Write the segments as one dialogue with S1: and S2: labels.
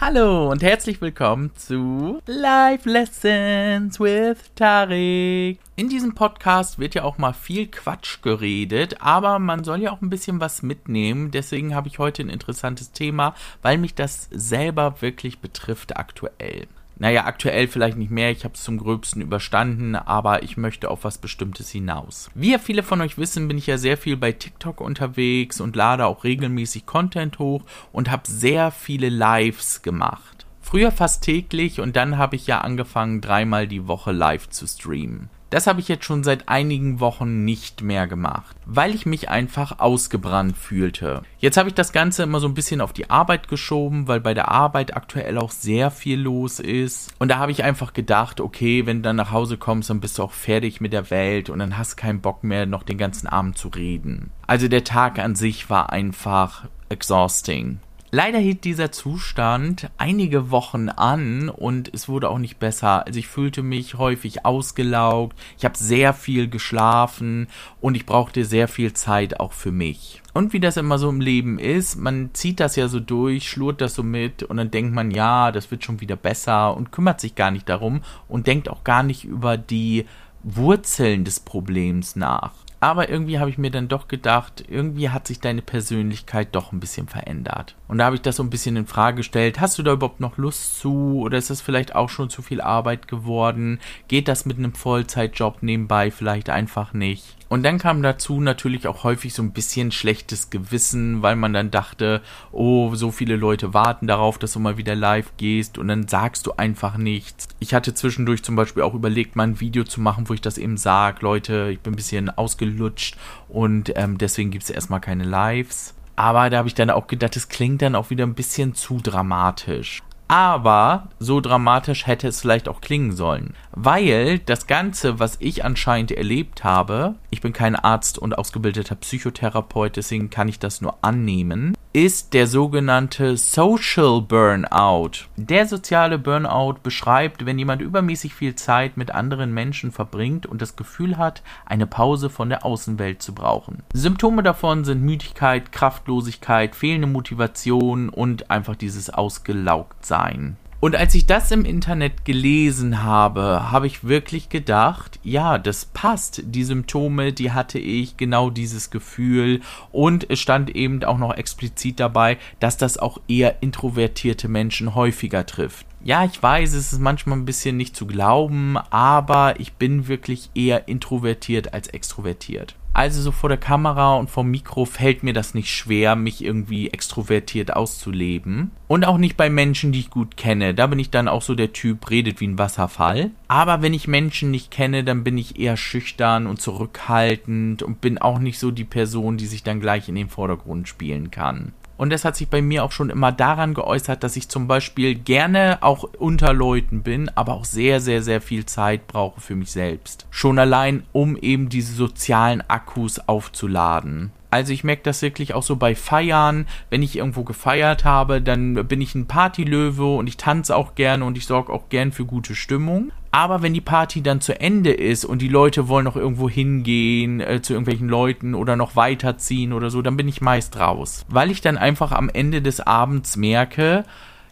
S1: Hallo und herzlich willkommen zu Life Lessons with Tarek. In diesem Podcast wird ja auch mal viel Quatsch geredet, aber man soll ja auch ein bisschen was mitnehmen. Deswegen habe ich heute ein interessantes Thema, weil mich das selber wirklich betrifft aktuell. Naja, aktuell vielleicht nicht mehr, ich habe es zum Gröbsten überstanden, aber ich möchte auf was Bestimmtes hinaus. Wie ja viele von euch wissen, bin ich ja sehr viel bei TikTok unterwegs und lade auch regelmäßig Content hoch und habe sehr viele Lives gemacht. Früher fast täglich und dann habe ich ja angefangen, dreimal die Woche live zu streamen. Das habe ich jetzt schon seit einigen Wochen nicht mehr gemacht, weil ich mich einfach ausgebrannt fühlte. Jetzt habe ich das Ganze immer so ein bisschen auf die Arbeit geschoben, weil bei der Arbeit aktuell auch sehr viel los ist. Und da habe ich einfach gedacht, okay, wenn du dann nach Hause kommst, dann bist du auch fertig mit der Welt und dann hast keinen Bock mehr, noch den ganzen Abend zu reden. Also der Tag an sich war einfach exhausting. Leider hielt dieser Zustand einige Wochen an und es wurde auch nicht besser. Also ich fühlte mich häufig ausgelaugt, ich habe sehr viel geschlafen und ich brauchte sehr viel Zeit auch für mich. Und wie das immer so im Leben ist, man zieht das ja so durch, schlurt das so mit und dann denkt man, ja, das wird schon wieder besser und kümmert sich gar nicht darum und denkt auch gar nicht über die Wurzeln des Problems nach. Aber irgendwie habe ich mir dann doch gedacht, irgendwie hat sich deine Persönlichkeit doch ein bisschen verändert. Und da habe ich das so ein bisschen in Frage gestellt. Hast du da überhaupt noch Lust zu? Oder ist das vielleicht auch schon zu viel Arbeit geworden? Geht das mit einem Vollzeitjob nebenbei vielleicht einfach nicht? Und dann kam dazu natürlich auch häufig so ein bisschen schlechtes Gewissen, weil man dann dachte, oh, so viele Leute warten darauf, dass du mal wieder live gehst und dann sagst du einfach nichts. Ich hatte zwischendurch zum Beispiel auch überlegt, mal ein Video zu machen, wo ich das eben sage, Leute, ich bin ein bisschen ausgelutscht und ähm, deswegen gibt es erstmal keine Lives. Aber da habe ich dann auch gedacht, es klingt dann auch wieder ein bisschen zu dramatisch. Aber so dramatisch hätte es vielleicht auch klingen sollen. Weil das Ganze, was ich anscheinend erlebt habe, ich bin kein Arzt und ausgebildeter Psychotherapeut, deswegen kann ich das nur annehmen, ist der sogenannte Social Burnout. Der soziale Burnout beschreibt, wenn jemand übermäßig viel Zeit mit anderen Menschen verbringt und das Gefühl hat, eine Pause von der Außenwelt zu brauchen. Symptome davon sind Müdigkeit, Kraftlosigkeit, fehlende Motivation und einfach dieses Ausgelaugtsein. Und als ich das im Internet gelesen habe, habe ich wirklich gedacht, ja, das passt. Die Symptome, die hatte ich, genau dieses Gefühl. Und es stand eben auch noch explizit dabei, dass das auch eher introvertierte Menschen häufiger trifft. Ja, ich weiß, es ist manchmal ein bisschen nicht zu glauben, aber ich bin wirklich eher introvertiert als extrovertiert. Also so vor der Kamera und vom Mikro fällt mir das nicht schwer, mich irgendwie extrovertiert auszuleben. Und auch nicht bei Menschen, die ich gut kenne. Da bin ich dann auch so der Typ, redet wie ein Wasserfall. Aber wenn ich Menschen nicht kenne, dann bin ich eher schüchtern und zurückhaltend und bin auch nicht so die Person, die sich dann gleich in den Vordergrund spielen kann. Und das hat sich bei mir auch schon immer daran geäußert, dass ich zum Beispiel gerne auch unter Leuten bin, aber auch sehr, sehr, sehr viel Zeit brauche für mich selbst. Schon allein, um eben diese sozialen Akkus aufzuladen. Also ich merke das wirklich auch so bei Feiern. Wenn ich irgendwo gefeiert habe, dann bin ich ein Partylöwe und ich tanze auch gerne und ich sorge auch gern für gute Stimmung. Aber wenn die Party dann zu Ende ist und die Leute wollen noch irgendwo hingehen äh, zu irgendwelchen Leuten oder noch weiterziehen oder so, dann bin ich meist raus. Weil ich dann einfach am Ende des Abends merke,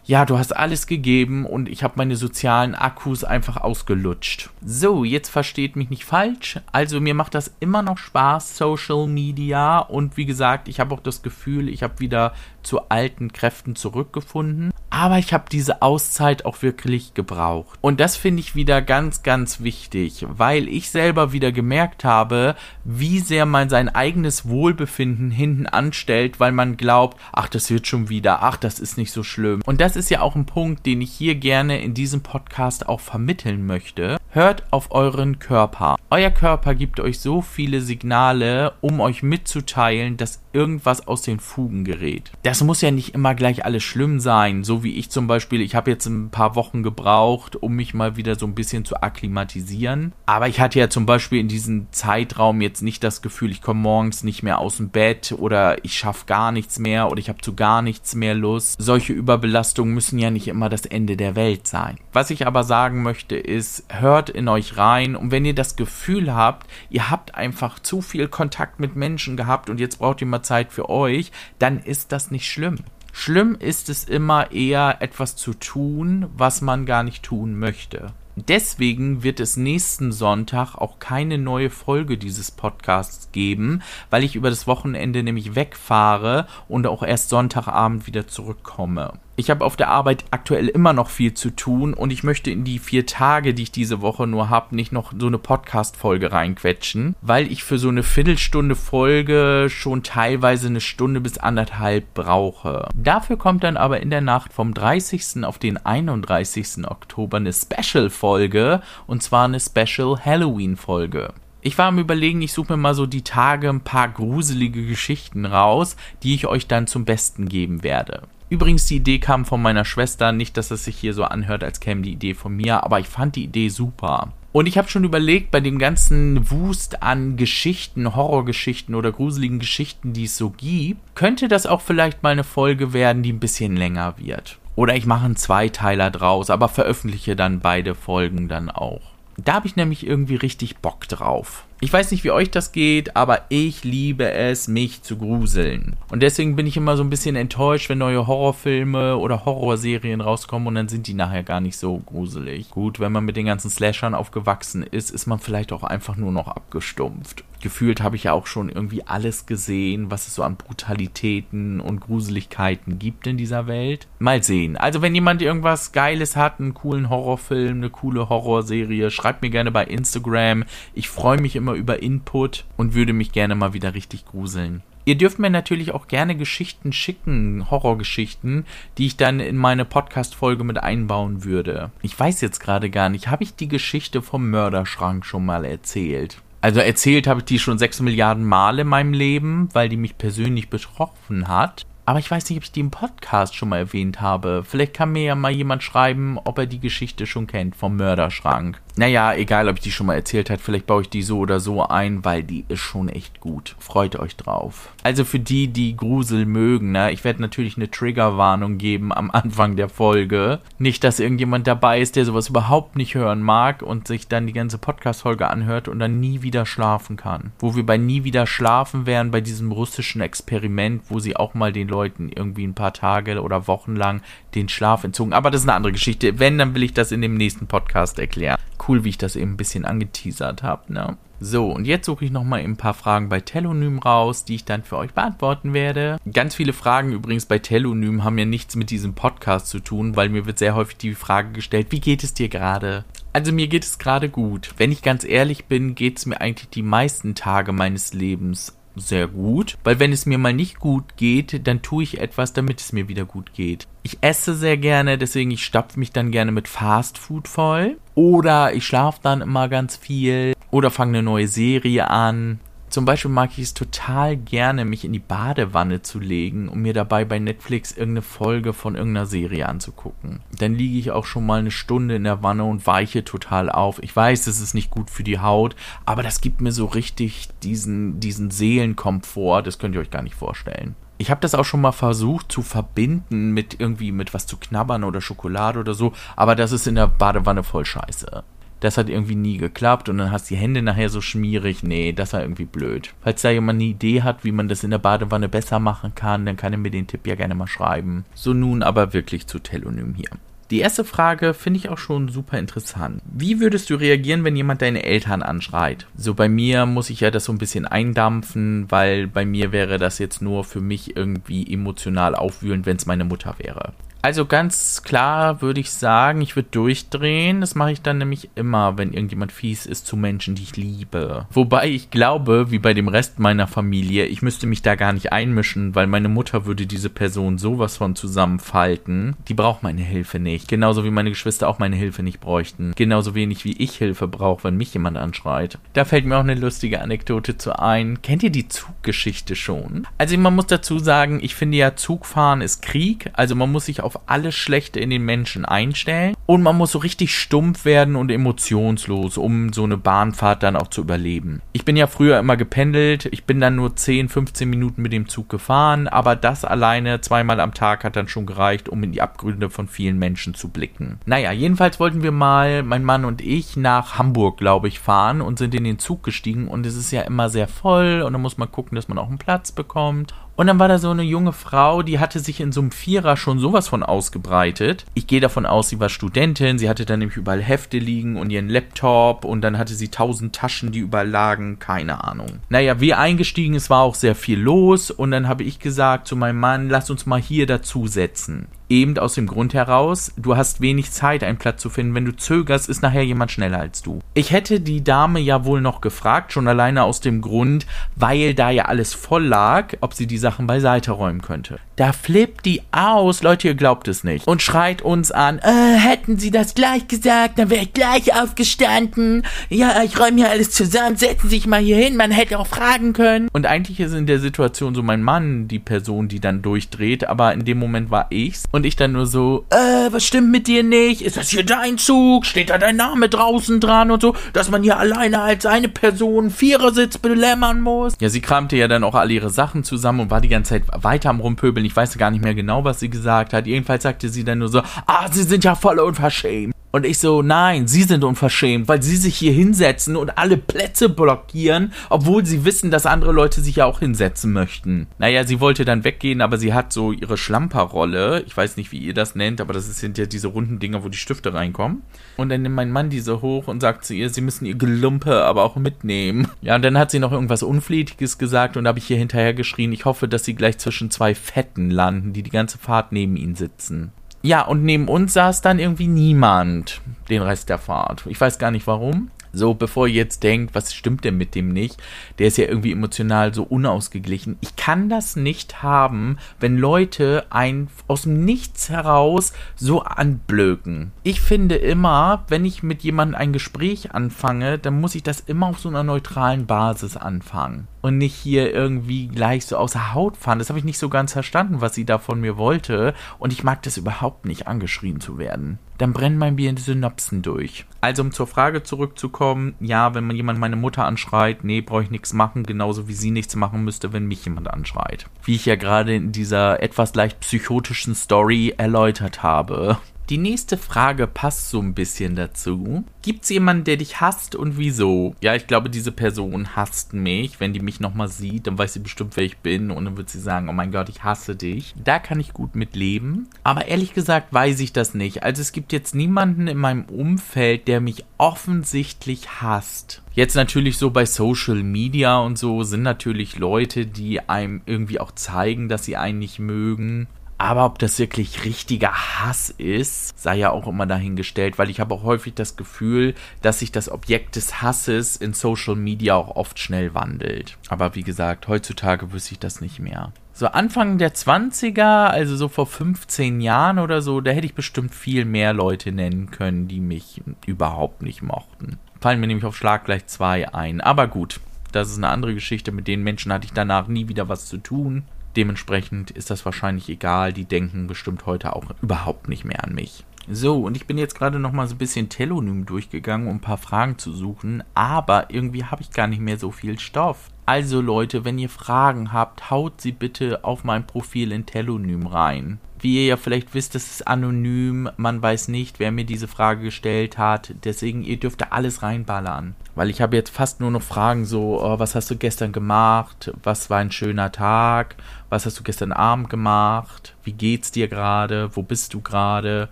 S1: ja, du hast alles gegeben und ich habe meine sozialen Akkus einfach ausgelutscht. So, jetzt versteht mich nicht falsch. Also mir macht das immer noch Spaß, Social Media. Und wie gesagt, ich habe auch das Gefühl, ich habe wieder zu alten Kräften zurückgefunden. Aber ich habe diese Auszeit auch wirklich gebraucht. Und das finde ich wieder ganz, ganz wichtig, weil ich selber wieder gemerkt habe, wie sehr man sein eigenes Wohlbefinden hinten anstellt, weil man glaubt, ach, das wird schon wieder, ach, das ist nicht so schlimm. Und das ist ja auch ein Punkt, den ich hier gerne in diesem Podcast auch vermitteln möchte. Hört auf euren Körper. Euer Körper gibt euch so viele Signale, um euch mitzuteilen, dass irgendwas aus den Fugen gerät. Das muss ja nicht immer gleich alles schlimm sein, so wie ich zum Beispiel, ich habe jetzt ein paar Wochen gebraucht, um mich mal wieder so ein bisschen zu akklimatisieren. Aber ich hatte ja zum Beispiel in diesem Zeitraum jetzt nicht das Gefühl, ich komme morgens nicht mehr aus dem Bett oder ich schaffe gar nichts mehr oder ich habe zu gar nichts mehr Lust. Solche Überbelastungen müssen ja nicht immer das Ende der Welt sein. Was ich aber sagen möchte ist, hört in euch rein und wenn ihr das Gefühl habt, ihr habt einfach zu viel Kontakt mit Menschen gehabt und jetzt braucht ihr mal Zeit für euch, dann ist das nicht schlimm. Schlimm ist es immer eher etwas zu tun, was man gar nicht tun möchte. Deswegen wird es nächsten Sonntag auch keine neue Folge dieses Podcasts geben, weil ich über das Wochenende nämlich wegfahre und auch erst Sonntagabend wieder zurückkomme. Ich habe auf der Arbeit aktuell immer noch viel zu tun und ich möchte in die vier Tage, die ich diese Woche nur habe, nicht noch so eine Podcast-Folge reinquetschen, weil ich für so eine Viertelstunde Folge schon teilweise eine Stunde bis anderthalb brauche. Dafür kommt dann aber in der Nacht vom 30. auf den 31. Oktober eine Special-Folge und zwar eine Special Halloween-Folge. Ich war am Überlegen, ich suche mir mal so die Tage ein paar gruselige Geschichten raus, die ich euch dann zum Besten geben werde. Übrigens, die Idee kam von meiner Schwester. Nicht, dass es sich hier so anhört, als käme die Idee von mir, aber ich fand die Idee super. Und ich habe schon überlegt, bei dem ganzen Wust an Geschichten, Horrorgeschichten oder gruseligen Geschichten, die es so gibt, könnte das auch vielleicht mal eine Folge werden, die ein bisschen länger wird. Oder ich mache einen Zweiteiler draus, aber veröffentliche dann beide Folgen dann auch. Da habe ich nämlich irgendwie richtig Bock drauf. Ich weiß nicht, wie euch das geht, aber ich liebe es, mich zu gruseln. Und deswegen bin ich immer so ein bisschen enttäuscht, wenn neue Horrorfilme oder Horrorserien rauskommen und dann sind die nachher gar nicht so gruselig. Gut, wenn man mit den ganzen Slashern aufgewachsen ist, ist man vielleicht auch einfach nur noch abgestumpft. Gefühlt habe ich ja auch schon irgendwie alles gesehen, was es so an Brutalitäten und Gruseligkeiten gibt in dieser Welt. Mal sehen. Also, wenn jemand irgendwas Geiles hat, einen coolen Horrorfilm, eine coole Horrorserie, schreibt mir gerne bei Instagram. Ich freue mich immer über Input und würde mich gerne mal wieder richtig gruseln. Ihr dürft mir natürlich auch gerne Geschichten schicken, Horrorgeschichten, die ich dann in meine Podcast-Folge mit einbauen würde. Ich weiß jetzt gerade gar nicht, habe ich die Geschichte vom Mörderschrank schon mal erzählt? Also erzählt habe ich die schon sechs Milliarden Mal in meinem Leben, weil die mich persönlich betroffen hat. Aber ich weiß nicht, ob ich die im Podcast schon mal erwähnt habe. Vielleicht kann mir ja mal jemand schreiben, ob er die Geschichte schon kennt vom Mörderschrank. Naja, egal, ob ich die schon mal erzählt habe, vielleicht baue ich die so oder so ein, weil die ist schon echt gut. Freut euch drauf. Also für die, die Grusel mögen, ne, ich werde natürlich eine Triggerwarnung geben am Anfang der Folge. Nicht, dass irgendjemand dabei ist, der sowas überhaupt nicht hören mag und sich dann die ganze Podcast-Folge anhört und dann nie wieder schlafen kann. Wo wir bei nie wieder schlafen wären, bei diesem russischen Experiment, wo sie auch mal den Leuten irgendwie ein paar Tage oder Wochen lang den Schlaf entzogen. Aber das ist eine andere Geschichte. Wenn, dann will ich das in dem nächsten Podcast erklären cool, wie ich das eben ein bisschen angeteasert habe, ne? So, und jetzt suche ich nochmal ein paar Fragen bei Telonym raus, die ich dann für euch beantworten werde. Ganz viele Fragen übrigens bei Telonym haben ja nichts mit diesem Podcast zu tun, weil mir wird sehr häufig die Frage gestellt, wie geht es dir gerade? Also mir geht es gerade gut. Wenn ich ganz ehrlich bin, geht es mir eigentlich die meisten Tage meines Lebens sehr gut, weil wenn es mir mal nicht gut geht, dann tue ich etwas, damit es mir wieder gut geht. Ich esse sehr gerne, deswegen ich stapfe mich dann gerne mit Fast Food voll. Oder ich schlafe dann immer ganz viel. Oder fange eine neue Serie an. Zum Beispiel mag ich es total gerne, mich in die Badewanne zu legen und mir dabei bei Netflix irgendeine Folge von irgendeiner Serie anzugucken. Dann liege ich auch schon mal eine Stunde in der Wanne und weiche total auf. Ich weiß, das ist nicht gut für die Haut, aber das gibt mir so richtig diesen, diesen Seelenkomfort, das könnt ihr euch gar nicht vorstellen. Ich habe das auch schon mal versucht zu verbinden mit irgendwie mit was zu knabbern oder Schokolade oder so, aber das ist in der Badewanne voll scheiße. Das hat irgendwie nie geklappt und dann hast die Hände nachher so schmierig. Nee, das war irgendwie blöd. Falls da jemand eine Idee hat, wie man das in der Badewanne besser machen kann, dann kann er mir den Tipp ja gerne mal schreiben. So nun aber wirklich zu Telonym hier. Die erste Frage finde ich auch schon super interessant. Wie würdest du reagieren, wenn jemand deine Eltern anschreit? So bei mir muss ich ja das so ein bisschen eindampfen, weil bei mir wäre das jetzt nur für mich irgendwie emotional aufwühlend, wenn es meine Mutter wäre. Also ganz klar würde ich sagen, ich würde durchdrehen. Das mache ich dann nämlich immer, wenn irgendjemand fies ist zu Menschen, die ich liebe. Wobei ich glaube, wie bei dem Rest meiner Familie, ich müsste mich da gar nicht einmischen, weil meine Mutter würde diese Person sowas von zusammenfalten. Die braucht meine Hilfe nicht. Genauso wie meine Geschwister auch meine Hilfe nicht bräuchten. Genauso wenig wie ich Hilfe brauche, wenn mich jemand anschreit. Da fällt mir auch eine lustige Anekdote zu ein. Kennt ihr die Zuggeschichte schon? Also man muss dazu sagen, ich finde ja Zugfahren ist Krieg. Also man muss sich auch auf alles Schlechte in den Menschen einstellen. Und man muss so richtig stumpf werden und emotionslos, um so eine Bahnfahrt dann auch zu überleben. Ich bin ja früher immer gependelt, ich bin dann nur 10, 15 Minuten mit dem Zug gefahren, aber das alleine zweimal am Tag hat dann schon gereicht, um in die Abgründe von vielen Menschen zu blicken. Naja, jedenfalls wollten wir mal, mein Mann und ich, nach Hamburg, glaube ich, fahren und sind in den Zug gestiegen. Und es ist ja immer sehr voll und dann muss man gucken, dass man auch einen Platz bekommt Und dann war da so eine junge Frau, die hatte sich in so einem Vierer schon sowas von ausgebreitet. Ich gehe davon aus, sie war Studentin, sie hatte dann nämlich überall Hefte liegen und ihren Laptop und dann hatte sie tausend Taschen, die überall lagen, keine Ahnung. Naja, wie eingestiegen, es war auch sehr viel los und dann habe ich gesagt zu meinem Mann, lass uns mal hier dazusetzen. Eben aus dem Grund heraus, du hast wenig Zeit, einen Platz zu finden. Wenn du zögerst, ist nachher jemand schneller als du. Ich hätte die Dame ja wohl noch gefragt, schon alleine aus dem Grund, weil da ja alles voll lag, ob sie die Sachen beiseite räumen könnte. Da flippt die aus, Leute, ihr glaubt es nicht, und schreit uns an, äh, hätten sie das gleich gesagt, dann wäre ich gleich aufgestanden. Ja, ich räume hier alles zusammen, setzen sich mal hier hin, man hätte auch fragen können. Und eigentlich ist in der Situation so mein Mann die Person, die dann durchdreht, aber in dem Moment war ich's. Und ich dann nur so, äh, was stimmt mit dir nicht? Ist das hier dein Zug? Steht da dein Name draußen dran und so, dass man hier alleine als eine Person Vierersitz belämmern muss? Ja, sie kramte ja dann auch alle ihre Sachen zusammen und war die ganze Zeit weiter am Rumpöbeln. Ich weiß gar nicht mehr genau, was sie gesagt hat. Jedenfalls sagte sie dann nur so, ah, sie sind ja voll unverschämt. Und ich so, nein, sie sind unverschämt, weil sie sich hier hinsetzen und alle Plätze blockieren, obwohl sie wissen, dass andere Leute sich ja auch hinsetzen möchten. Naja, sie wollte dann weggehen, aber sie hat so ihre Schlamperrolle. Ich weiß nicht, wie ihr das nennt, aber das sind ja diese runden Dinger, wo die Stifte reinkommen. Und dann nimmt mein Mann diese hoch und sagt zu ihr, sie müssen ihr Gelumpe aber auch mitnehmen. Ja, und dann hat sie noch irgendwas Unflätiges gesagt und habe ich ihr hinterher geschrien, ich hoffe, dass sie gleich zwischen zwei Fetten landen, die die ganze Fahrt neben ihnen sitzen. Ja, und neben uns saß dann irgendwie niemand den Rest der Fahrt. Ich weiß gar nicht warum. So, bevor ihr jetzt denkt, was stimmt denn mit dem nicht? Der ist ja irgendwie emotional so unausgeglichen. Ich kann das nicht haben, wenn Leute ein aus dem Nichts heraus so anblöken. Ich finde immer, wenn ich mit jemandem ein Gespräch anfange, dann muss ich das immer auf so einer neutralen Basis anfangen. Und nicht hier irgendwie gleich so außer Haut fahren. Das habe ich nicht so ganz verstanden, was sie da von mir wollte. Und ich mag das überhaupt nicht, angeschrien zu werden dann brennen Bier in die Synapsen durch. Also um zur Frage zurückzukommen, ja, wenn man jemand meine Mutter anschreit, nee, brauche ich nichts machen, genauso wie sie nichts machen müsste, wenn mich jemand anschreit. Wie ich ja gerade in dieser etwas leicht psychotischen Story erläutert habe. Die nächste Frage passt so ein bisschen dazu. Gibt es jemanden, der dich hasst und wieso? Ja, ich glaube, diese Person hasst mich. Wenn die mich nochmal sieht, dann weiß sie bestimmt, wer ich bin und dann wird sie sagen, oh mein Gott, ich hasse dich. Da kann ich gut mit leben. Aber ehrlich gesagt weiß ich das nicht. Also es gibt jetzt niemanden in meinem Umfeld, der mich offensichtlich hasst. Jetzt natürlich so bei Social Media und so sind natürlich Leute, die einem irgendwie auch zeigen, dass sie einen nicht mögen. Aber ob das wirklich richtiger Hass ist, sei ja auch immer dahingestellt, weil ich habe auch häufig das Gefühl, dass sich das Objekt des Hasses in Social Media auch oft schnell wandelt. Aber wie gesagt, heutzutage wüsste ich das nicht mehr. So Anfang der 20er, also so vor 15 Jahren oder so, da hätte ich bestimmt viel mehr Leute nennen können, die mich überhaupt nicht mochten. Fallen mir nämlich auf Schlag gleich zwei ein. Aber gut, das ist eine andere Geschichte. Mit den Menschen hatte ich danach nie wieder was zu tun. Dementsprechend ist das wahrscheinlich egal. Die denken bestimmt heute auch überhaupt nicht mehr an mich. So, und ich bin jetzt gerade noch mal so ein bisschen Telonym durchgegangen, um ein paar Fragen zu suchen, aber irgendwie habe ich gar nicht mehr so viel Stoff. Also Leute, wenn ihr Fragen habt, haut sie bitte auf mein Profil in Telonym rein. Wie ihr ja vielleicht wisst, das ist anonym, man weiß nicht, wer mir diese Frage gestellt hat, deswegen ihr dürft da alles reinballern. Weil ich habe jetzt fast nur noch Fragen so, oh, was hast du gestern gemacht? Was war ein schöner Tag? Was hast du gestern Abend gemacht? Wie geht's dir gerade? Wo bist du gerade?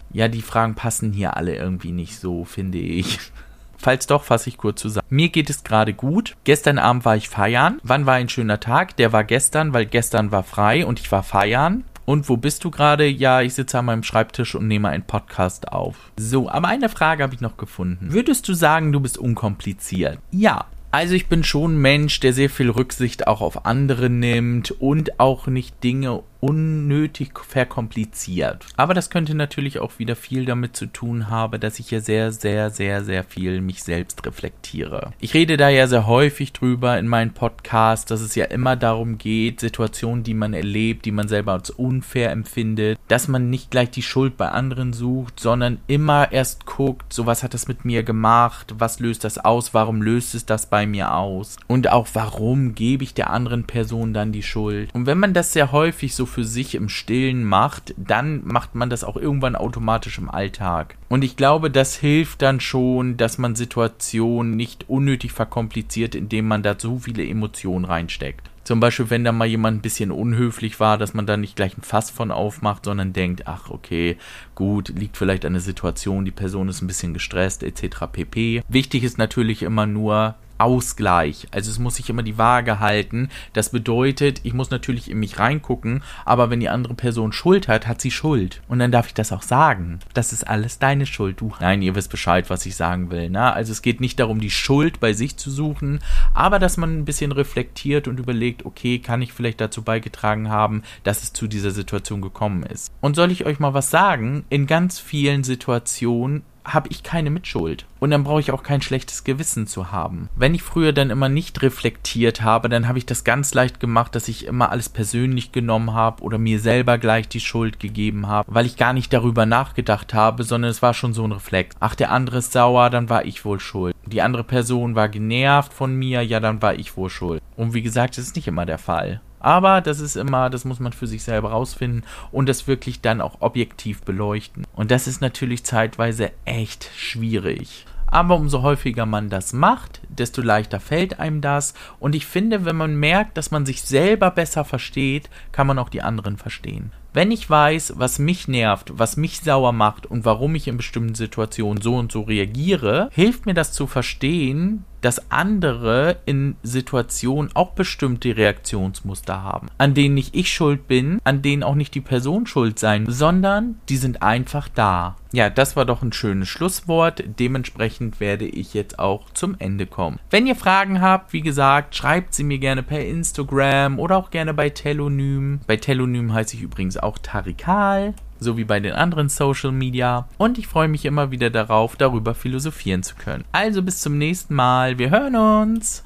S1: Ja, die Fragen passen hier alle irgendwie nicht so, finde ich. Falls doch, fasse ich kurz zusammen. Mir geht es gerade gut. Gestern Abend war ich feiern. Wann war ein schöner Tag? Der war gestern, weil gestern war frei und ich war feiern. Und wo bist du gerade? Ja, ich sitze an meinem Schreibtisch und nehme einen Podcast auf. So, aber eine Frage habe ich noch gefunden. Würdest du sagen, du bist unkompliziert? Ja. Also ich bin schon ein Mensch, der sehr viel Rücksicht auch auf andere nimmt und auch nicht Dinge unnötig verkompliziert. Aber das könnte natürlich auch wieder viel damit zu tun haben, dass ich ja sehr, sehr, sehr, sehr viel mich selbst reflektiere. Ich rede da ja sehr häufig drüber in meinen Podcasts, dass es ja immer darum geht, Situationen, die man erlebt, die man selber als unfair empfindet, dass man nicht gleich die Schuld bei anderen sucht, sondern immer erst guckt, so was hat das mit mir gemacht, was löst das aus, warum löst es das bei mir aus und auch warum gebe ich der anderen Person dann die Schuld. Und wenn man das sehr häufig so für sich im Stillen macht, dann macht man das auch irgendwann automatisch im Alltag. Und ich glaube, das hilft dann schon, dass man Situationen nicht unnötig verkompliziert, indem man da so viele Emotionen reinsteckt. Zum Beispiel, wenn da mal jemand ein bisschen unhöflich war, dass man da nicht gleich ein Fass von aufmacht, sondern denkt, ach okay, gut, liegt vielleicht an der Situation, die Person ist ein bisschen gestresst, etc. pp. Wichtig ist natürlich immer nur, Ausgleich. Also es muss sich immer die Waage halten. Das bedeutet, ich muss natürlich in mich reingucken, aber wenn die andere Person Schuld hat, hat sie Schuld. Und dann darf ich das auch sagen. Das ist alles deine Schuld. Du. Nein, ihr wisst Bescheid, was ich sagen will. Ne? Also es geht nicht darum, die Schuld bei sich zu suchen, aber dass man ein bisschen reflektiert und überlegt, okay, kann ich vielleicht dazu beigetragen haben, dass es zu dieser Situation gekommen ist. Und soll ich euch mal was sagen? In ganz vielen Situationen habe ich keine Mitschuld. Und dann brauche ich auch kein schlechtes Gewissen zu haben. Wenn ich früher dann immer nicht reflektiert habe, dann habe ich das ganz leicht gemacht, dass ich immer alles persönlich genommen habe oder mir selber gleich die Schuld gegeben habe, weil ich gar nicht darüber nachgedacht habe, sondern es war schon so ein Reflex. Ach, der andere ist sauer, dann war ich wohl schuld. Die andere Person war genervt von mir, ja, dann war ich wohl schuld. Und wie gesagt, das ist nicht immer der Fall. Aber das ist immer, das muss man für sich selber rausfinden und das wirklich dann auch objektiv beleuchten. Und das ist natürlich zeitweise echt schwierig. Aber umso häufiger man das macht, desto leichter fällt einem das. Und ich finde, wenn man merkt, dass man sich selber besser versteht, kann man auch die anderen verstehen. Wenn ich weiß, was mich nervt, was mich sauer macht und warum ich in bestimmten Situationen so und so reagiere, hilft mir das zu verstehen, dass andere in Situationen auch bestimmte Reaktionsmuster haben, an denen nicht ich schuld bin, an denen auch nicht die Person schuld sein, sondern die sind einfach da. Ja, das war doch ein schönes Schlusswort. Dementsprechend werde ich jetzt auch zum Ende kommen. Wenn ihr Fragen habt, wie gesagt, schreibt sie mir gerne per Instagram oder auch gerne bei Telonym. Bei Telonym heiße ich übrigens auch Tarikal so wie bei den anderen Social Media. Und ich freue mich immer wieder darauf, darüber philosophieren zu können. Also bis zum nächsten Mal. Wir hören uns.